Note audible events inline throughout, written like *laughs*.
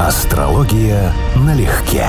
Астрология налегке.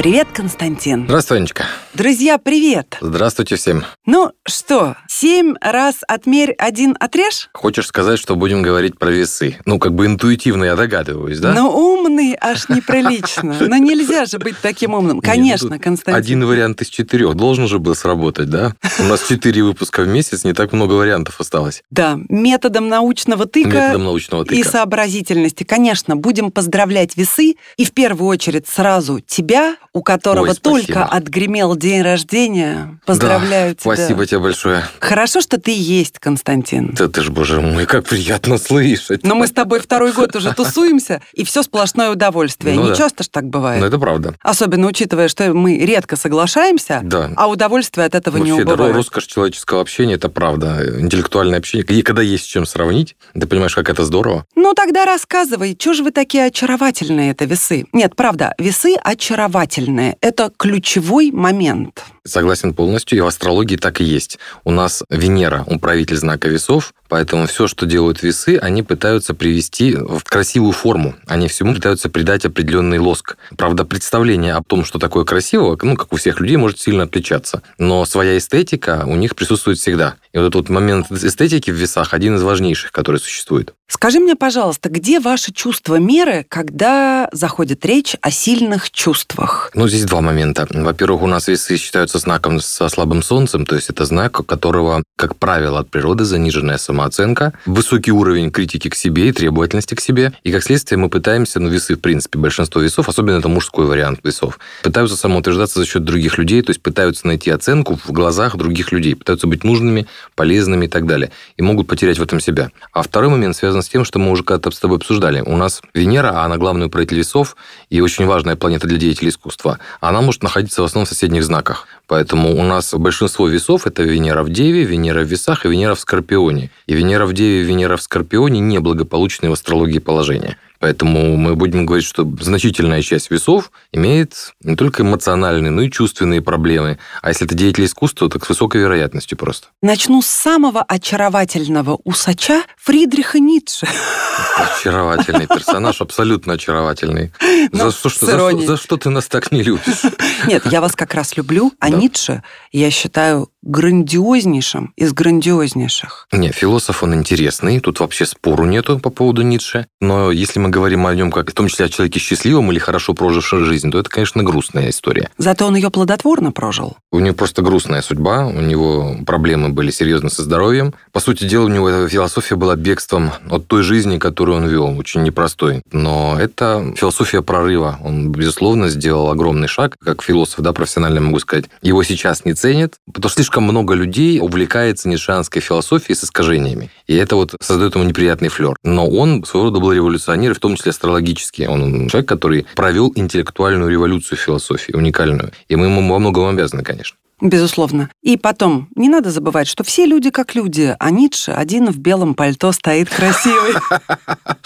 Привет, Константин. Здравствуй, Анечка. Друзья, привет. Здравствуйте всем. Ну что, семь раз отмерь, один отрежь? Хочешь сказать, что будем говорить про весы? Ну, как бы интуитивно я догадываюсь, да? Ну, умный аж неприлично. Но нельзя же быть таким умным. Конечно, ну, тут Константин. Один вариант из четырех должен же был сработать, да? У нас четыре выпуска в месяц, не так много вариантов осталось. Да, методом научного тыка Методом научного и тыка. сообразительности. Конечно, будем поздравлять весы. И в первую очередь сразу тебя, у которого Ой, только отгремел день рождения. Поздравляю Да, тебя. Спасибо тебе большое. Хорошо, что ты есть, Константин. Да ты ж, боже мой, как приятно слышать. Но мы с тобой второй год уже тусуемся, и все сплошное удовольствие. Ну Не да. часто ж так бывает. Ну, это правда. Особенно учитывая, что мы редко соглашаемся, Да. а удовольствие от этого не Вообще, да, убывает. роскошь человеческого общения, это правда. Интеллектуальное общение. И когда есть с чем сравнить, ты понимаешь, как это здорово. Ну тогда рассказывай, что же вы такие очаровательные, это весы? Нет, правда, весы очаровательные. Это ключевой момент. Согласен полностью, и в астрологии так и есть. У нас Венера, управитель знака весов, поэтому все, что делают весы, они пытаются привести в красивую форму. Они всему пытаются придать определенный лоск. Правда, представление о том, что такое красивого, ну, как у всех людей, может сильно отличаться. Но своя эстетика у них присутствует всегда. И вот этот вот момент эстетики в весах один из важнейших, который существует. Скажи мне, пожалуйста, где ваше чувство меры, когда заходит речь о сильных чувствах? Ну, здесь два момента. Во-первых, у нас весы считаются знаком со слабым солнцем, то есть это знак, у которого, как правило, от природы заниженная самооценка, высокий уровень критики к себе и требовательности к себе. И, как следствие, мы пытаемся, ну, весы, в принципе, большинство весов, особенно это мужской вариант весов, пытаются самоутверждаться за счет других людей, то есть пытаются найти оценку в глазах других людей, пытаются быть нужными, полезными и так далее. И могут потерять в этом себя. А второй момент связан с тем, что мы уже когда-то с тобой обсуждали. У нас Венера, она главный управитель весов и очень важная планета для деятелей искусства. Она может находиться в основном в соседних знаках. Поэтому у нас большинство весов – это Венера в Деве, Венера в Весах и Венера в Скорпионе. И Венера в Деве и Венера в Скорпионе – неблагополучные в астрологии положения. Поэтому мы будем говорить, что значительная часть весов имеет не только эмоциональные, но и чувственные проблемы. А если это деятель искусства, то с высокой вероятностью просто. Начну с самого очаровательного усача Фридриха Ницше. Очаровательный персонаж, *laughs* абсолютно очаровательный. Ну, За что, за, за что ты нас так не любишь? Нет, я вас как раз люблю, а Да. Ницше я считаю грандиознейшим из грандиознейших. Не, философ он интересный, тут вообще спору нету по поводу Ницше. Но если мы говорим о нем как в том числе о человеке счастливом или хорошо прожившем жизнь, то это, конечно, грустная история. Зато он ее плодотворно прожил. У него просто грустная судьба, у него проблемы были серьезно со здоровьем. По сути дела, у него эта философия была бегством от той жизни, которую он вел, очень непростой. Но это философия прорыва. Он, безусловно, сделал огромный шаг, как философ, да, профессионально могу сказать. Его сейчас не ценят, потому что слишком много людей увлекается нишанской философией с искажениями. И это вот создает ему неприятный флер. Но он своего рода был революционер, в том числе астрологический. Он человек, который провел интеллектуальную революцию в философии, уникальную. И мы ему во многом обязаны, конечно. Безусловно. И потом, не надо забывать, что все люди как люди, а Ницше один в белом пальто стоит красивый.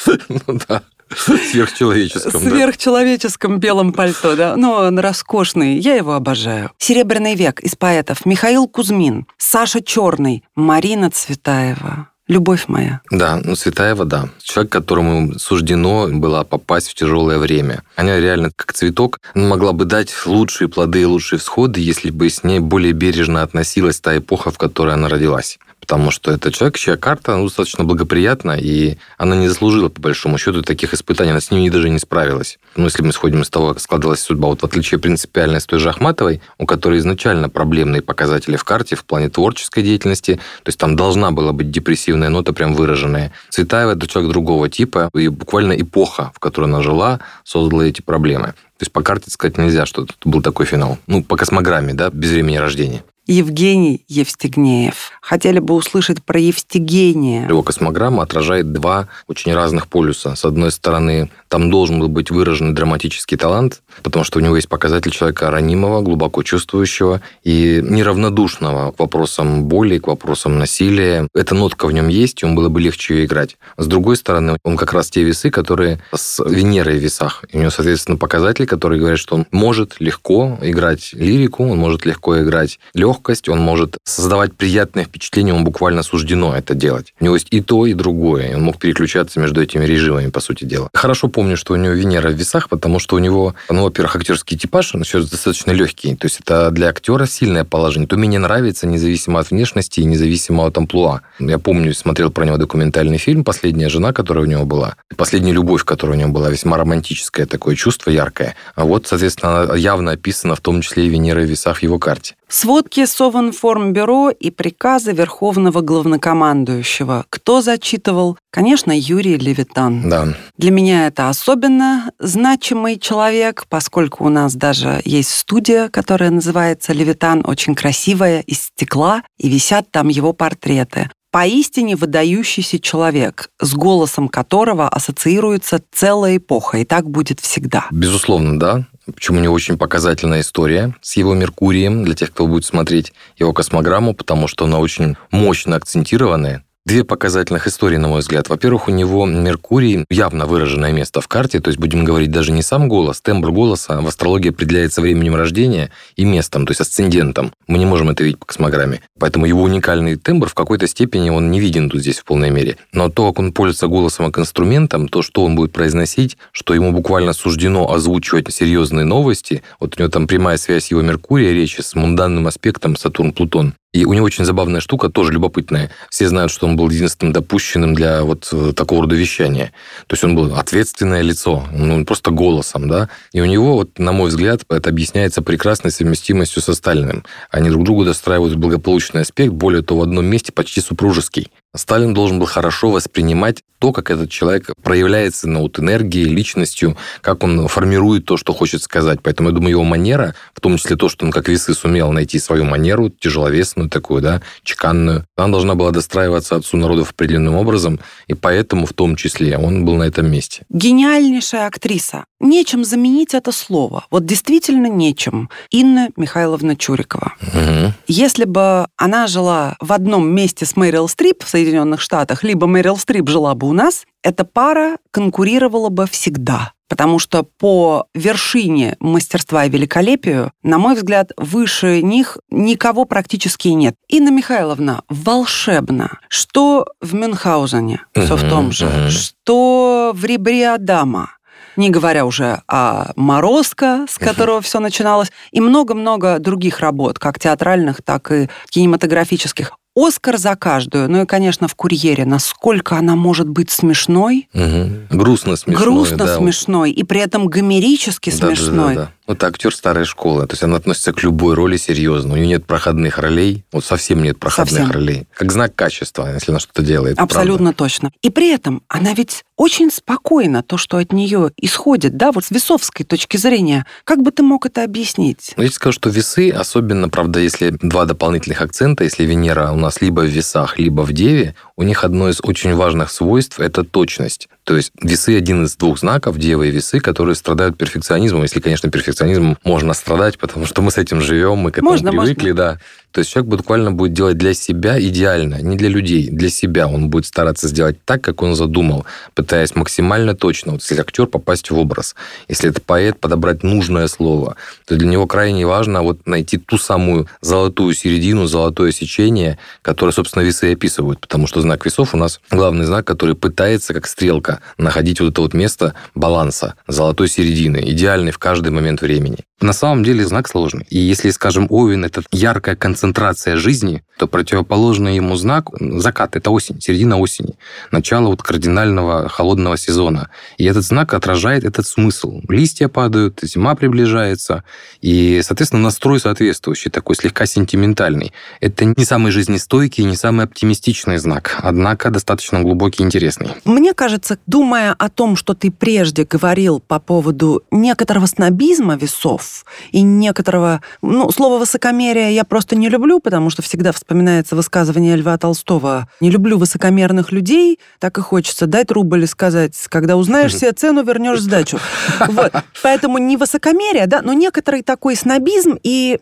*laughs* Ну да. Сверхчеловеческом, В да. сверхчеловеческом белом пальто, да. Но он роскошный, я его обожаю. Серебряный век из поэтов Михаил Кузьмин, Саша Черный, Марина Цветаева. Любовь моя. Да, ну Цветаева, да. Человек, которому суждено было попасть в тяжелое время. Она реально, как цветок, могла бы дать лучшие плоды и лучшие всходы, если бы с ней более бережно относилась та эпоха, в которой она родилась. Потому что это человек, чья карта ну, достаточно благоприятна, и она не заслужила, по большому счету, таких испытаний. Она с ними даже не справилась. Ну, если мы сходим из того, как складывалась судьба, вот в отличие принципиально с той же Ахматовой, у которой изначально проблемные показатели в карте в плане творческой деятельности, то есть там должна была быть депрессивная нота прям выраженная. Цветаева – это человек другого типа, и буквально эпоха, в которой она жила, создала эти проблемы. То есть по карте сказать нельзя, что тут был такой финал. Ну, по космограмме, да, без времени рождения. Евгений Евстигнеев. Хотели бы услышать про Евстигения. Его космограмма отражает два очень разных полюса. С одной стороны, там должен был быть выраженный драматический талант, потому что у него есть показатель человека ранимого, глубоко чувствующего и неравнодушного к вопросам боли, к вопросам насилия. Эта нотка в нем есть, и он было бы легче ее играть. С другой стороны, он как раз те весы, которые с Венерой в весах. И у него, соответственно, показатель, который говорит, что он может легко играть лирику, он может легко играть легкое легкость, он может создавать приятное впечатление, он буквально суждено это делать. У него есть и то, и другое, он мог переключаться между этими режимами, по сути дела. Хорошо помню, что у него Венера в весах, потому что у него, ну, во-первых, актерский типаж, он еще достаточно легкий, то есть это для актера сильное положение. То мне нравится, независимо от внешности и независимо от амплуа. Я помню, смотрел про него документальный фильм «Последняя жена», которая у него была. «Последняя любовь», которая у него была, весьма романтическое такое чувство, яркое. А вот, соответственно, явно описана в том числе и Венера в весах в его карте. Сводки Совинформбюро и приказы Верховного Главнокомандующего. Кто зачитывал? Конечно, Юрий Левитан. Да. Для меня это особенно значимый человек, поскольку у нас даже есть студия, которая называется «Левитан», очень красивая, из стекла, и висят там его портреты поистине выдающийся человек, с голосом которого ассоциируется целая эпоха, и так будет всегда. Безусловно, да. Почему него очень показательная история с его Меркурием, для тех, кто будет смотреть его космограмму, потому что она очень мощно акцентированная. Две показательных истории, на мой взгляд. Во-первых, у него Меркурий явно выраженное место в карте, то есть будем говорить даже не сам голос, тембр голоса в астрологии определяется временем рождения и местом, то есть асцендентом. Мы не можем это видеть по космограмме. Поэтому его уникальный тембр в какой-то степени он не виден тут здесь в полной мере. Но то, как он пользуется голосом как инструментом, то, что он будет произносить, что ему буквально суждено озвучивать серьезные новости, вот у него там прямая связь его Меркурия речи с мунданным аспектом Сатурн-Плутон. И у него очень забавная штука, тоже любопытная. Все знают, что он был единственным допущенным для вот э, такого рода вещания. То есть он был ответственное лицо, ну, просто голосом, да. И у него, вот, на мой взгляд, это объясняется прекрасной совместимостью с остальным. Они друг другу достраивают благополучный аспект, более того, в одном месте почти супружеский. Сталин должен был хорошо воспринимать то, как этот человек проявляется ну, вот, энергией, личностью, как он формирует то, что хочет сказать. Поэтому, я думаю, его манера, в том числе то, что он как весы сумел найти свою манеру, тяжеловесную такую, да, чеканную, она должна была достраиваться отцу народов определенным образом, и поэтому в том числе он был на этом месте. Гениальнейшая актриса. Нечем заменить это слово. Вот действительно нечем. Инна Михайловна Чурикова. Угу. Если бы она жила в одном месте с Мэрил Стрип в Соединенных Штатах, либо Мэрил Стрип жила бы у нас, эта пара конкурировала бы всегда. Потому что по вершине мастерства и великолепию, на мой взгляд, выше них никого практически нет. Инна Михайловна волшебна. Что в Мюнхгаузене, все в том же, что в Ребре Адама, не говоря уже о «Морозко», с которого все начиналось, и много-много других работ, как театральных, так и кинематографических. Оскар за каждую. Ну и, конечно, в «Курьере». Насколько она может быть смешной. Угу. Грустно смешной. Грустно да. смешной. И при этом гомерически Да, да, смешной. да, да. Вот актер старой школы. То есть она относится к любой роли серьезно. У нее нет проходных ролей. Вот совсем нет проходных Совсем. ролей. Как знак качества, если она что-то делает. Абсолютно точно. И при этом она ведь очень спокойна, то, что от нее исходит, да, вот с весовской точки зрения. Как бы ты мог это объяснить? Ну, я тебе скажу, что весы, особенно, правда, если два дополнительных акцента, если Венера у нас либо в весах, либо в Деве, у них одно из очень важных свойств – это точность. То есть весы – один из двух знаков, Дева и весы, которые страдают перфекционизмом. Если, конечно, перфекционизмом можно страдать, потому что мы с этим живем, мы к этому Можно, привыкли, можно. да. То есть человек буквально будет делать для себя идеально, не для людей, для себя. Он будет стараться сделать так, как он задумал, пытаясь максимально точно, вот если актер попасть в образ, если это поэт, подобрать нужное слово, то для него крайне важно вот найти ту самую золотую середину, золотое сечение, которое, собственно, весы и описывают, потому что знак весов у нас главный знак, который пытается, как стрелка, находить вот это вот место баланса, золотой середины, идеальный в каждый момент времени. На самом деле знак сложный. И если, скажем, Овен – это яркая концентрация жизни, то противоположный ему знак – закат – это осень, середина осени, начало вот кардинального холодного сезона. И этот знак отражает этот смысл. Листья падают, зима приближается, и, соответственно, настрой соответствующий, такой слегка сентиментальный. Это не самый жизнестойкий, не самый оптимистичный знак, однако достаточно глубокий и интересный. Мне кажется, думая о том, что ты прежде говорил по поводу некоторого снобизма весов и некоторого... Ну, слово «высокомерие» я просто не люблю, потому что всегда вспоминается высказывание Льва Толстого «Не люблю высокомерных людей», так и хочется дать рубль и сказать «Когда узнаешь себе цену, вернешь сдачу». *laughs* Вот. Поэтому не высокомерие, да, но некоторый такой снобизм и,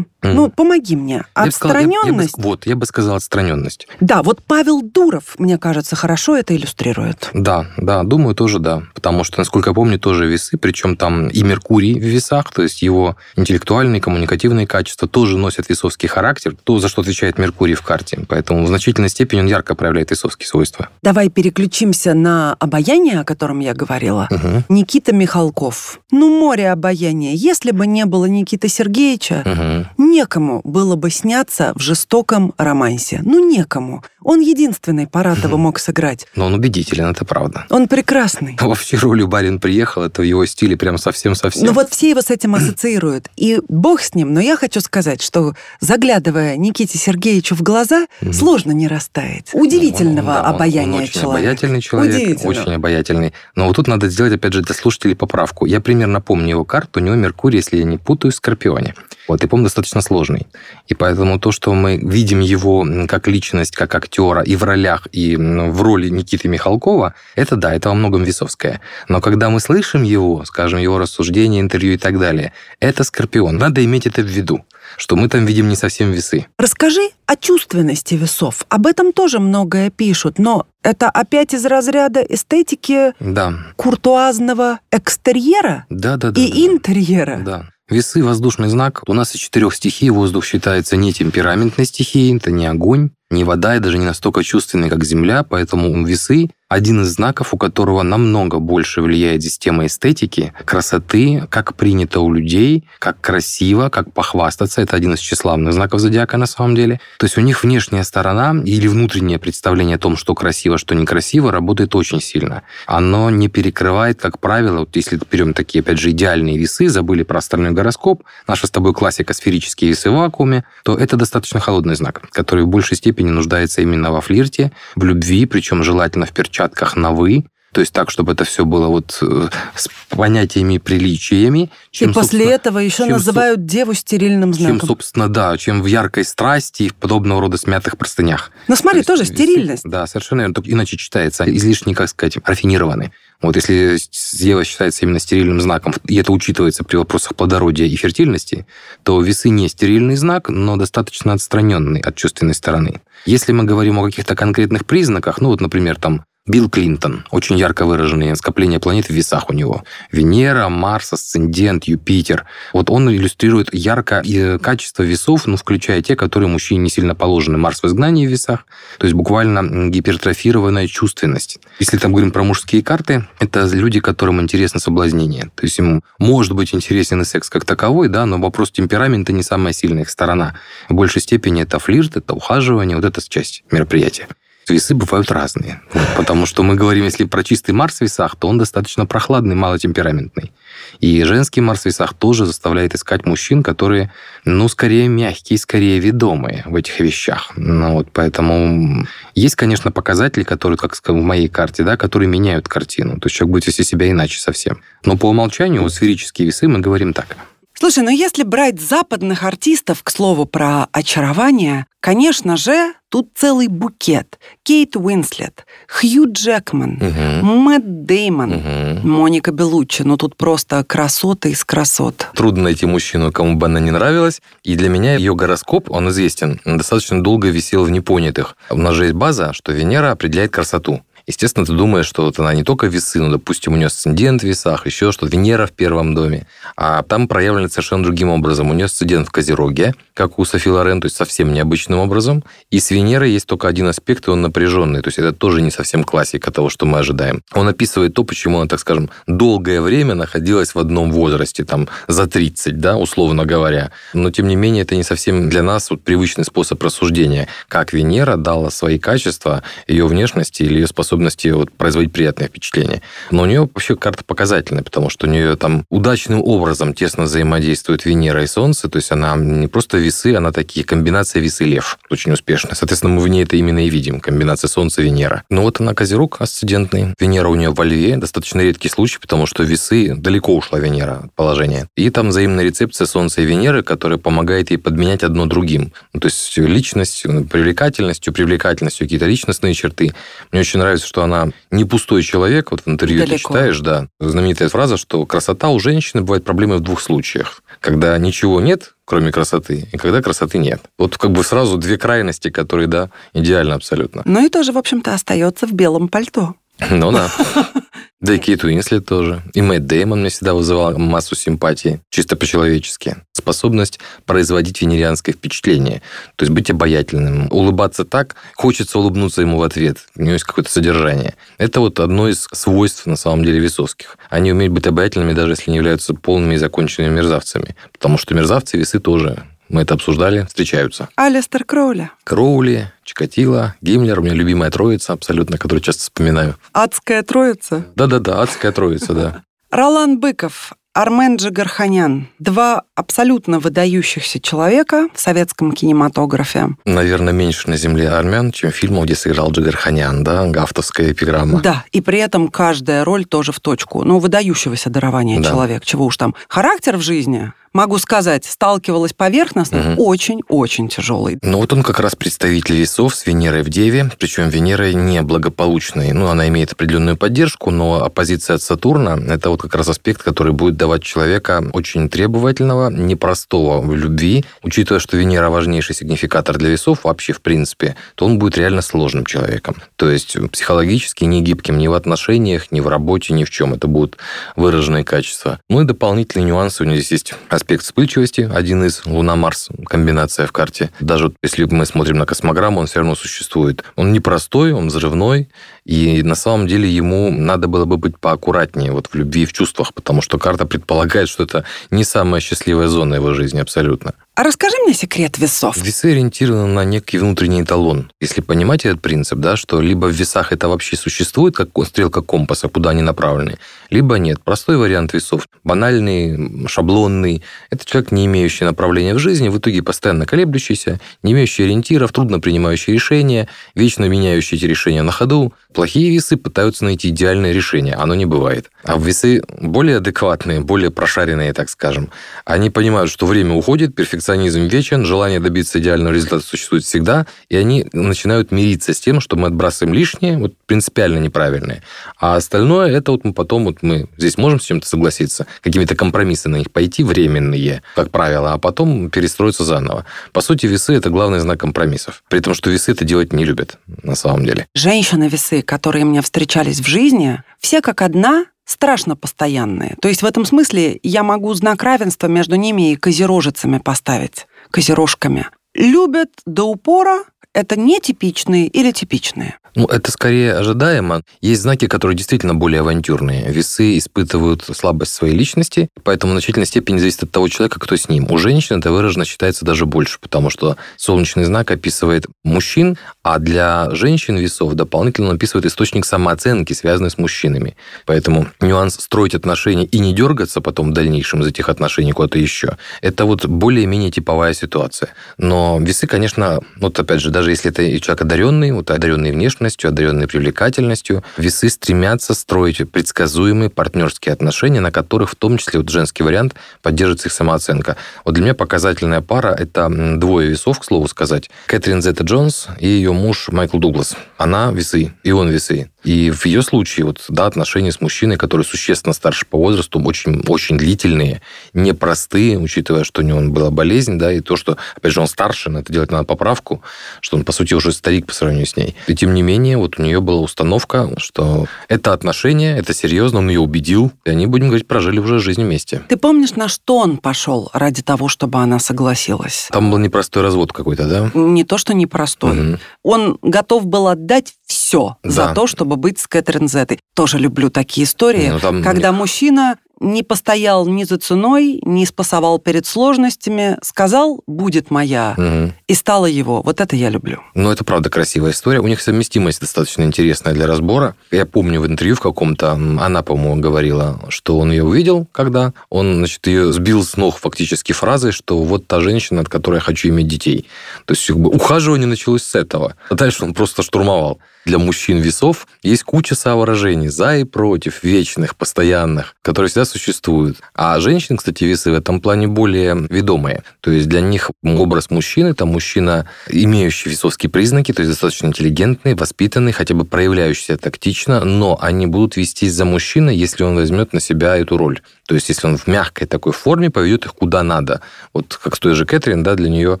ну, помоги мне, отстраненность. вот, я бы сказал отстраненность. Да, вот Павел Дуров, мне кажется, хорошо это иллюстрирует. Да, да, думаю, тоже да. Потому что, насколько я помню, тоже весы, причем там и Меркурий в весах, то есть его интеллектуальные, коммуникативные качества тоже носят весовский характер, то, за что отвечает Меркурий в карте. Поэтому в значительной степени он ярко проявляет весовские свойства. Давай переключимся на обаяние, о котором я говорила. Угу. Никита Михалков. Ну, море обаяния. Если бы не было Никиты Сергеевича, угу. некому было бы сняться в жестоком романсе. Ну, некому. Он единственный Паратова угу. мог сыграть. Но он убедителен, это правда. Он прекрасный. *laughs* Вообще ролью барин приехал, это в его стиле прям совсем-совсем. Ну вот все его с этим ассоциируют. И бог с ним, но я хочу сказать, что заглядывая Никите Сергеевичу в глаза, угу. сложно не растаять. Удивительного да, обаяния он, он очень человека. обаятельный человек, очень обаятельный. Но вот тут надо сделать, опять же, для слушателей поправку. Я примерно помню его карту, у него Меркурий, если я не путаю, в Скорпионе. Вот, и, по достаточно сложный. И поэтому то, что мы видим его как личность, как актера и в ролях, и в роли Никиты Михалкова, это да, это во многом весовское. Но когда мы слышим его, скажем, его рассуждения, интервью и так далее, это Скорпион. Надо иметь это в виду что мы там видим не совсем весы. Расскажи о чувственности весов. Об этом тоже многое пишут, но это опять из разряда эстетики да. куртуазного экстерьера да, да, да, и да, интерьера. Да. Весы – воздушный знак. У нас из четырех стихий воздух считается не темпераментной стихией, это не огонь, не вода и даже не настолько чувственный, как земля, поэтому весы один из знаков, у которого намного больше влияет система эстетики, красоты, как принято у людей, как красиво, как похвастаться. Это один из тщеславных знаков зодиака на самом деле. То есть у них внешняя сторона или внутреннее представление о том, что красиво, что некрасиво, работает очень сильно. Оно не перекрывает, как правило, вот если берем такие, опять же, идеальные весы, забыли про остальной гороскоп, наша с тобой классика сферические весы в вакууме, то это достаточно холодный знак, который в большей степени нуждается именно во флирте, в любви, причем желательно в перчатках на «вы», то есть так, чтобы это все было вот э, с понятиями и приличиями. Чем, и после этого еще чем, называют деву стерильным знаком. Чем, собственно, да, чем в яркой страсти и в подобного рода смятых простынях. Но смотри, то тоже есть, стерильность. Да, совершенно верно. Иначе читается излишне, как сказать, рафинированный. Вот если дева считается именно стерильным знаком, и это учитывается при вопросах плодородия и фертильности, то весы не стерильный знак, но достаточно отстраненный от чувственной стороны. Если мы говорим о каких-то конкретных признаках, ну вот, например, там Билл Клинтон. Очень ярко выраженные скопления планет в весах у него. Венера, Марс, Асцендент, Юпитер. Вот он иллюстрирует ярко и качество весов, ну, включая те, которые мужчине не сильно положены. Марс в изгнании в весах, то есть буквально гипертрофированная чувственность. Если там говорим про мужские карты, это люди, которым интересно соблазнение. То есть им может быть интересен и секс как таковой, да, но вопрос темперамента не самая сильная их сторона. В большей степени это флирт, это ухаживание, вот эта часть мероприятия весы бывают разные. Потому что мы говорим, если про чистый Марс в весах, то он достаточно прохладный, малотемпераментный. И женский Марс в весах тоже заставляет искать мужчин, которые, ну, скорее мягкие, скорее ведомые в этих вещах. Ну, вот, поэтому есть, конечно, показатели, которые, как в моей карте, да, которые меняют картину. То есть человек будет вести себя иначе совсем. Но по умолчанию вот, сферические весы мы говорим так. Слушай, ну если брать западных артистов, к слову, про очарование, конечно же, тут целый букет. Кейт Уинслет, Хью Джекман, угу. Мэтт Деймон, угу. Моника Белуччи. Ну тут просто красота из красот. Трудно найти мужчину, кому бы она не нравилась. И для меня ее гороскоп, он известен. Он достаточно долго висел в непонятых. У нас же есть база, что Венера определяет красоту. Естественно, ты думаешь, что вот она не только весы, но, допустим, у нее асцендент в весах, еще что Венера в первом доме. А там проявлено совершенно другим образом. У нее асцендент в Козероге, как у Софи Лорен, то есть совсем необычным образом. И с Венерой есть только один аспект, и он напряженный. То есть это тоже не совсем классика того, что мы ожидаем. Он описывает то, почему она, так скажем, долгое время находилась в одном возрасте, там, за 30, да, условно говоря. Но, тем не менее, это не совсем для нас вот привычный способ рассуждения, как Венера дала свои качества ее внешности или ее способности способности вот, производить приятное впечатление. Но у нее вообще карта показательная, потому что у нее там удачным образом тесно взаимодействуют Венера и Солнце, то есть она не просто весы, она такие комбинация весы-лев, очень успешная. Соответственно, мы в ней это именно и видим, комбинация Солнца-Венера. Но вот она Козерог асцендентный, Венера у нее во Льве, достаточно редкий случай, потому что весы далеко ушла Венера от положения. И там взаимная рецепция Солнца и Венеры, которая помогает ей подменять одно другим. Ну, то есть личность, привлекательностью, привлекательностью, какие-то личностные черты. Мне очень нравится, что она не пустой человек. Вот в интервью Далеко. ты читаешь, да, знаменитая фраза, что красота у женщины бывает проблемой в двух случаях. Когда ничего нет, кроме красоты, и когда красоты нет. Вот как бы сразу две крайности, которые, да, идеально абсолютно. Ну и тоже, в общем-то, остается в белом пальто. Ну да. *laughs* Да и Кейт Уинслет тоже. И Мэтт Дэймон мне всегда вызывал массу симпатии, чисто по-человечески. Способность производить венерианское впечатление. То есть быть обаятельным, улыбаться так, хочется улыбнуться ему в ответ. У него есть какое-то содержание. Это вот одно из свойств, на самом деле, весовских. Они умеют быть обаятельными, даже если не являются полными и законченными мерзавцами. Потому что мерзавцы весы тоже мы это обсуждали, встречаются. Алистер Кроули. Кроули, Чикатило, Гиммлер, у меня любимая троица абсолютно, которую часто вспоминаю. Адская троица? Да-да-да, адская троица, да. Ролан Быков, Армен Джигарханян. Два абсолютно выдающихся человека в советском кинематографе. Наверное, меньше на земле армян, чем фильмов, где сыграл Джигарханян, да, гафтовская эпиграмма. Да, и при этом каждая роль тоже в точку. Ну, выдающегося дарования да. человек. Чего уж там. Характер в жизни могу сказать, сталкивалась поверхностно, очень-очень угу. тяжелый. Ну вот он как раз представитель весов с Венерой в Деве, причем Венера не благополучной. Ну, она имеет определенную поддержку, но оппозиция от Сатурна – это вот как раз аспект, который будет давать человека очень требовательного, непростого в любви. Учитывая, что Венера важнейший сигнификатор для весов вообще в принципе, то он будет реально сложным человеком. То есть психологически не гибким ни в отношениях, ни в работе, ни в чем. Это будут выраженные качества. Ну и дополнительные нюансы у него здесь есть аспект вспыльчивости, один из Луна-Марс, комбинация в карте. Даже если мы смотрим на космограмму, он все равно существует. Он непростой, он взрывной, и на самом деле ему надо было бы быть поаккуратнее вот в любви и в чувствах, потому что карта предполагает, что это не самая счастливая зона его жизни абсолютно. А расскажи мне секрет весов. Весы ориентированы на некий внутренний эталон. Если понимать этот принцип, да, что либо в весах это вообще существует, как стрелка компаса, куда они направлены, либо нет. Простой вариант весов. Банальный, шаблонный. Это человек, не имеющий направления в жизни, в итоге постоянно колеблющийся, не имеющий ориентиров, трудно принимающий решения, вечно меняющий эти решения на ходу. Плохие весы пытаются найти идеальное решение. Оно не бывает. А весы более адекватные, более прошаренные, так скажем, они понимают, что время уходит, перфекционизм вечен, желание добиться идеального результата существует всегда, и они начинают мириться с тем, что мы отбрасываем лишнее, вот принципиально неправильное, а остальное, это вот мы потом, вот мы здесь можем с чем-то согласиться, какими-то компромиссы на них пойти, временные, как правило, а потом перестроиться заново. По сути, весы – это главный знак компромиссов. При том, что весы это делать не любят, на самом деле. Женщины-весы, которые мне встречались в жизни, все как одна страшно постоянные. То есть в этом смысле я могу знак равенства между ними и козерожицами поставить, козерожками. Любят до упора, это нетипичные или типичные? Ну, это скорее ожидаемо. Есть знаки, которые действительно более авантюрные. Весы испытывают слабость своей личности, поэтому в значительной степени зависит от того человека, кто с ним. У женщин это выражено считается даже больше, потому что солнечный знак описывает мужчин, а для женщин весов дополнительно описывает источник самооценки, связанный с мужчинами. Поэтому нюанс строить отношения и не дергаться потом в дальнейшем из этих отношений куда-то еще, это вот более-менее типовая ситуация. Но весы, конечно, вот опять же, даже если это человек одаренный, вот одаренный внешне, внешностью, одаренной привлекательностью, весы стремятся строить предсказуемые партнерские отношения, на которых в том числе вот женский вариант поддерживается их самооценка. Вот для меня показательная пара – это двое весов, к слову сказать. Кэтрин Зетта Джонс и ее муж Майкл Дуглас. Она весы, и он весы. И в ее случае, вот, да, отношения с мужчиной, который существенно старше по возрасту, очень, очень длительные, непростые, учитывая, что у него была болезнь, да, и то, что, опять же, он старше, на это делать надо поправку, что он, по сути, уже старик по сравнению с ней. И тем не менее, вот у нее была установка, что это отношения, это серьезно, он ее убедил, и они, будем говорить, прожили уже жизнь вместе. Ты помнишь, на что он пошел ради того, чтобы она согласилась? Там был непростой развод какой-то, да? Не то, что непростой. Угу. Он готов был отдать все да. за то, чтобы быть с Кэтрин Зетой. Тоже люблю такие истории, ну, там... когда мужчина не постоял ни за ценой, не спасовал перед сложностями, сказал «будет моя», Мгм. и стала его. Вот это я люблю. Ну, это правда красивая история. У них совместимость достаточно интересная для разбора. Я помню в интервью в каком-то, она, по-моему, говорила, что он ее увидел, когда он, значит, ее сбил с ног фактически фразой, что вот та женщина, от которой я хочу иметь детей. То есть как бы, ухаживание началось с этого. А дальше он просто штурмовал. Для мужчин весов есть куча соображений за и против, вечных, постоянных, которые всегда существуют. А женщин, кстати, в этом плане более ведомые. То есть для них образ мужчины, это мужчина, имеющий весовские признаки, то есть достаточно интеллигентный, воспитанный, хотя бы проявляющийся тактично, но они будут вестись за мужчиной, если он возьмет на себя эту роль. То есть если он в мягкой такой форме поведет их куда надо. Вот как с той же Кэтрин, да, для нее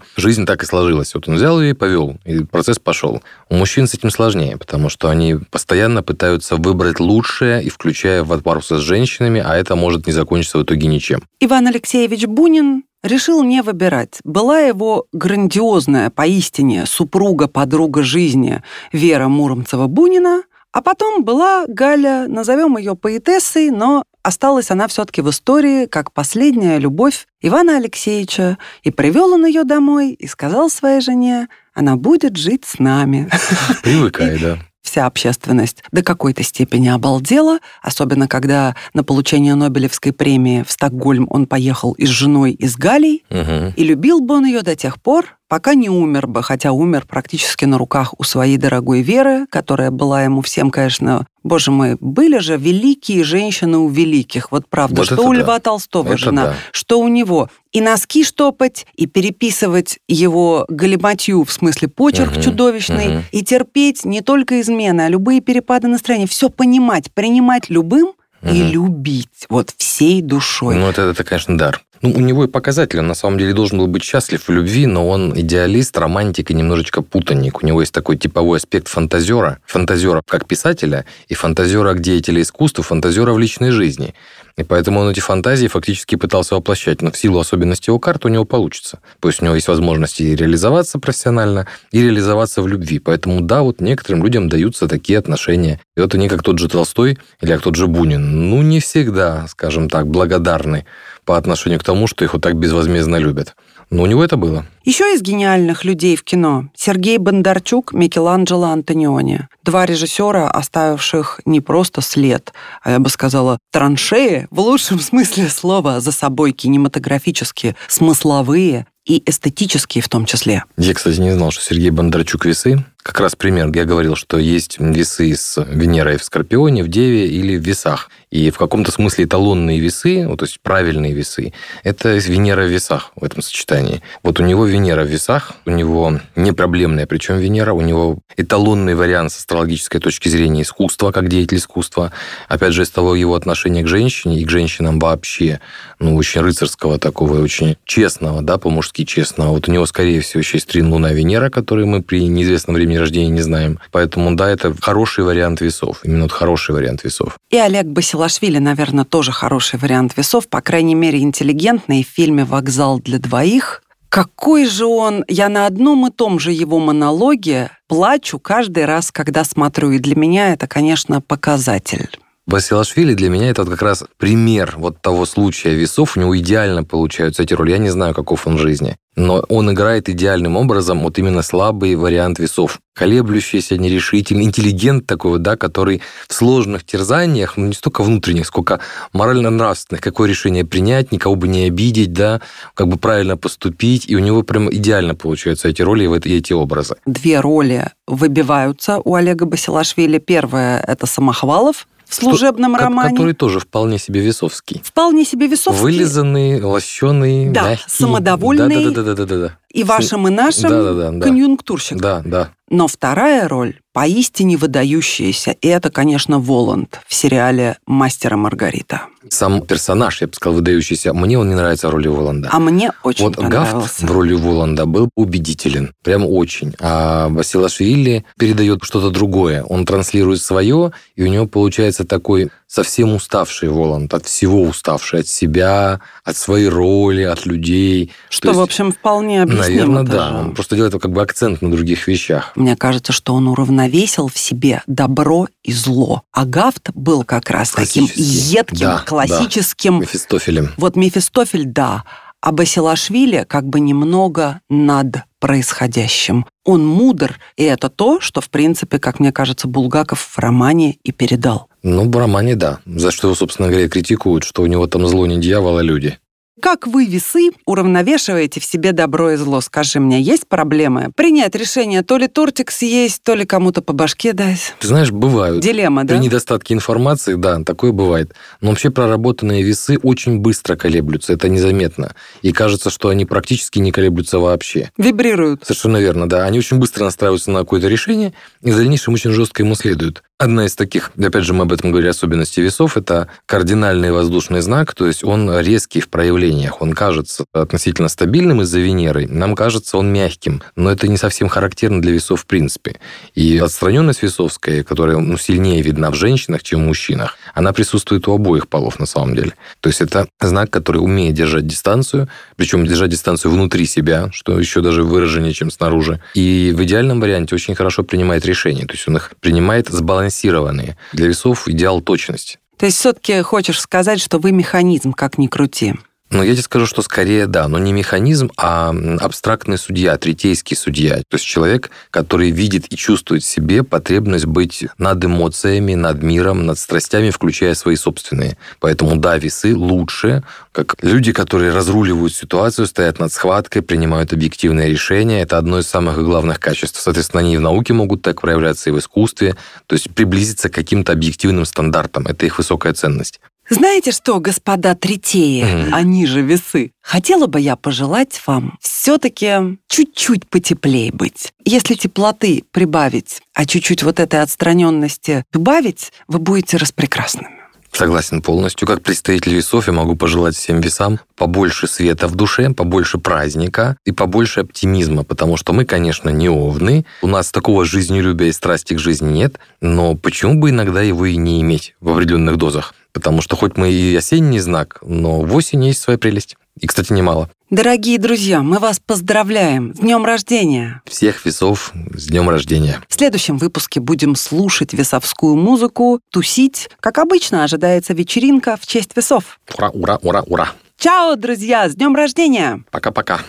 жизнь так и сложилась. Вот он взял ее и повел, и процесс пошел. У мужчин с этим сложнее, потому что они постоянно пытаются выбрать лучшее и включая в отпарусы с женщинами, а это может не закончиться в итоге ничем. Иван Алексеевич Бунин решил не выбирать. Была его грандиозная, поистине, супруга-подруга жизни Вера Муромцева-Бунина, а потом была Галя, назовем ее поэтессой, но осталась она все-таки в истории как последняя любовь Ивана Алексеевича. И привел он ее домой и сказал своей жене, она будет жить с нами. *laughs* Привыкай, да. Вся общественность до какой-то степени обалдела, особенно когда на получение Нобелевской премии в Стокгольм он поехал и с женой, и с Галей, Мгм. и любил бы он ее до тех пор, пока не умер бы, хотя умер практически на руках у своей дорогой Веры, которая была ему всем, конечно, боже мой, были же великие женщины у великих, вот правда, Вот что у да. Льва Толстого Это жена, да. что у него. И носки штопать, и переписывать его галиматью, в смысле почерк Мгм, чудовищный, мгм. и терпеть не только измены, а любые перепады настроения, все понимать, принимать любым и Мгм. любить вот всей душой. Ну, это, это, конечно, дар. Ну, у него и показатель. Он, на самом деле, должен был быть счастлив в любви, но он идеалист, романтик и немножечко путанник. У него есть такой типовой аспект фантазера. Фантазера как писателя и фантазера как деятеля искусства, фантазера в личной жизни. И поэтому он эти фантазии фактически пытался воплощать. Но в силу особенностей его карты у него получится. То есть у него есть возможности и реализоваться профессионально, и реализоваться в любви. Поэтому, да, вот некоторым людям даются такие отношения. И вот они, как тот же Толстой или как тот же Бунин, ну, не всегда, скажем так, благодарны по отношению к тому, что их вот так безвозмездно любят. Но у него это было. Еще из гениальных людей в кино Сергей Бондарчук, Микеланджело Антониони. Два режиссера, оставивших не просто след, а я бы сказала, траншеи, в лучшем *laughs* смысле слова, за собой кинематографические, смысловые и эстетические в том числе. Я, кстати, не знал, что Сергей Бондарчук весы. Как раз пример. Я говорил, что есть весы с Венерой в Скорпионе, в Деве или в весах. И в каком-то смысле эталонные весы, вот, то есть правильные весы, это Венера в весах в этом сочетании. Вот у него Венера в весах, у него не проблемная, причем Венера, у него эталонный вариант с астрологической точки зрения искусства, как деятель искусства. Опять же, из того его отношения к женщине и к женщинам вообще, ну, очень рыцарского такого, очень честного, да, по-мужски честного. Вот у него, скорее всего, еще есть три луна Венера, которые мы при неизвестном времени рождения не знаем. Поэтому, да, это хороший вариант весов. Именно вот хороший вариант весов. И Олег Басилашвили, наверное, тоже хороший вариант весов, по крайней мере, интеллигентный в фильме «Вокзал для двоих». Какой же он... Я на одном и том же его монологе плачу каждый раз, когда смотрю. И для меня это, конечно, показатель. Басилашвили для меня это вот как раз пример вот того случая весов. У него идеально получаются эти роли. Я не знаю, каков он в жизни. Но он играет идеальным образом вот именно слабый вариант весов. Колеблющийся, нерешительный, интеллигент такой вот, да, который в сложных терзаниях, ну не столько внутренних, сколько морально-нравственных, какое решение принять, никого бы не обидеть, да, как бы правильно поступить. И у него прям идеально получаются эти роли и эти образы. Две роли выбиваются у Олега Басилашвили. Первая – это Самохвалов в служебном Ко- романе. Который тоже вполне себе весовский. Вполне себе весовский. Вылизанный, лощеный, Да, мягкий. самодовольный. Да, да, да, да, да, да. И вашим, и нашим Да, да, да, да. конъюнктурщик. Да, да. Но вторая роль поистине выдающаяся, и это, конечно, Воланд в сериале «Мастер и Маргарита». Сам персонаж, я бы сказал, выдающийся. Мне он не нравится в роли Воланда. А мне очень вот Гафт понравился. в роли Воланда был убедителен, прям очень. А Басилашвили передает что-то другое. Он транслирует свое, и у него получается такой совсем уставший Воланд, от всего уставший, от себя, от своей роли, от людей. Что, То есть в общем, вполне На Наверное, да. Он просто делает как бы акцент на других вещах. Мне кажется, что он уравновесил в себе добро и зло. А Гафт был как раз таким едким, Да, классическим. Мефистофелем. Вот Мефистофель, да, а Басилашвили как бы немного над происходящим. Он мудр, и это то, что, в принципе, как мне кажется, Булгаков в романе и передал. Ну, в романе, да. За что его, собственно говоря, критикуют, что у него там зло не дьявол, а люди. Как вы, весы, уравновешиваете в себе добро и зло? Скажи мне, есть проблемы? Принять решение то ли тортик съесть, то ли кому-то по башке дать? Ты знаешь, бывают. Дилемма, да? При недостатке информации, да, такое бывает. Но вообще проработанные весы очень быстро колеблются, это незаметно. И кажется, что они практически не колеблются вообще. Вибрируют. Совершенно верно, да. Они очень быстро настраиваются на какое-то решение, и в дальнейшем очень жестко ему следуют. Одна из таких, опять же, мы об этом говорили, особенностей весов, это кардинальный воздушный знак, то есть он резкий в проявлениях. Он кажется относительно стабильным из-за Венеры, нам кажется он мягким, но это не совсем характерно для весов в принципе. И отстраненность весовская, которая ну, сильнее видна в женщинах, чем в мужчинах, она присутствует у обоих полов на самом деле. То есть это знак, который умеет держать дистанцию, причем держать дистанцию внутри себя, что еще даже выраженнее, чем снаружи. И в идеальном варианте очень хорошо принимает решения, то есть он их принимает сбалансированные. Для весов идеал точность. То есть все-таки хочешь сказать, что вы механизм, как ни крути. Ну, я тебе скажу, что скорее да, но не механизм, а абстрактный судья, третейский судья. То есть человек, который видит и чувствует в себе потребность быть над эмоциями, над миром, над страстями, включая свои собственные. Поэтому да, весы лучше, как люди, которые разруливают ситуацию, стоят над схваткой, принимают объективные решения. Это одно из самых главных качеств. Соответственно, они и в науке могут так проявляться, и в искусстве. То есть приблизиться к каким-то объективным стандартам. Это их высокая ценность. Знаете что, господа третеи, Мгм. они же весы, хотела бы я пожелать вам все-таки чуть-чуть потеплее быть. Если теплоты прибавить, а чуть-чуть вот этой отстраненности добавить, вы будете распрекрасными. Согласен полностью. Как представитель весов я могу пожелать всем весам побольше света в душе, побольше праздника и побольше оптимизма, потому что мы, конечно, не овны, у нас такого жизнелюбия и страсти к жизни нет, но почему бы иногда его и не иметь в определенных дозах? Потому что хоть мы и осенний знак, но в осени есть своя прелесть. И, кстати, немало. Дорогие друзья, мы вас поздравляем с днем рождения! Всех весов с днем рождения. В следующем выпуске будем слушать весовскую музыку, тусить. Как обычно, ожидается вечеринка в честь весов. Ура, ура, ура, ура. Чао, друзья, с днем рождения! Пока-пока.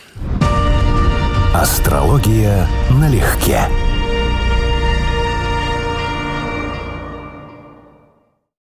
Астрология налегке.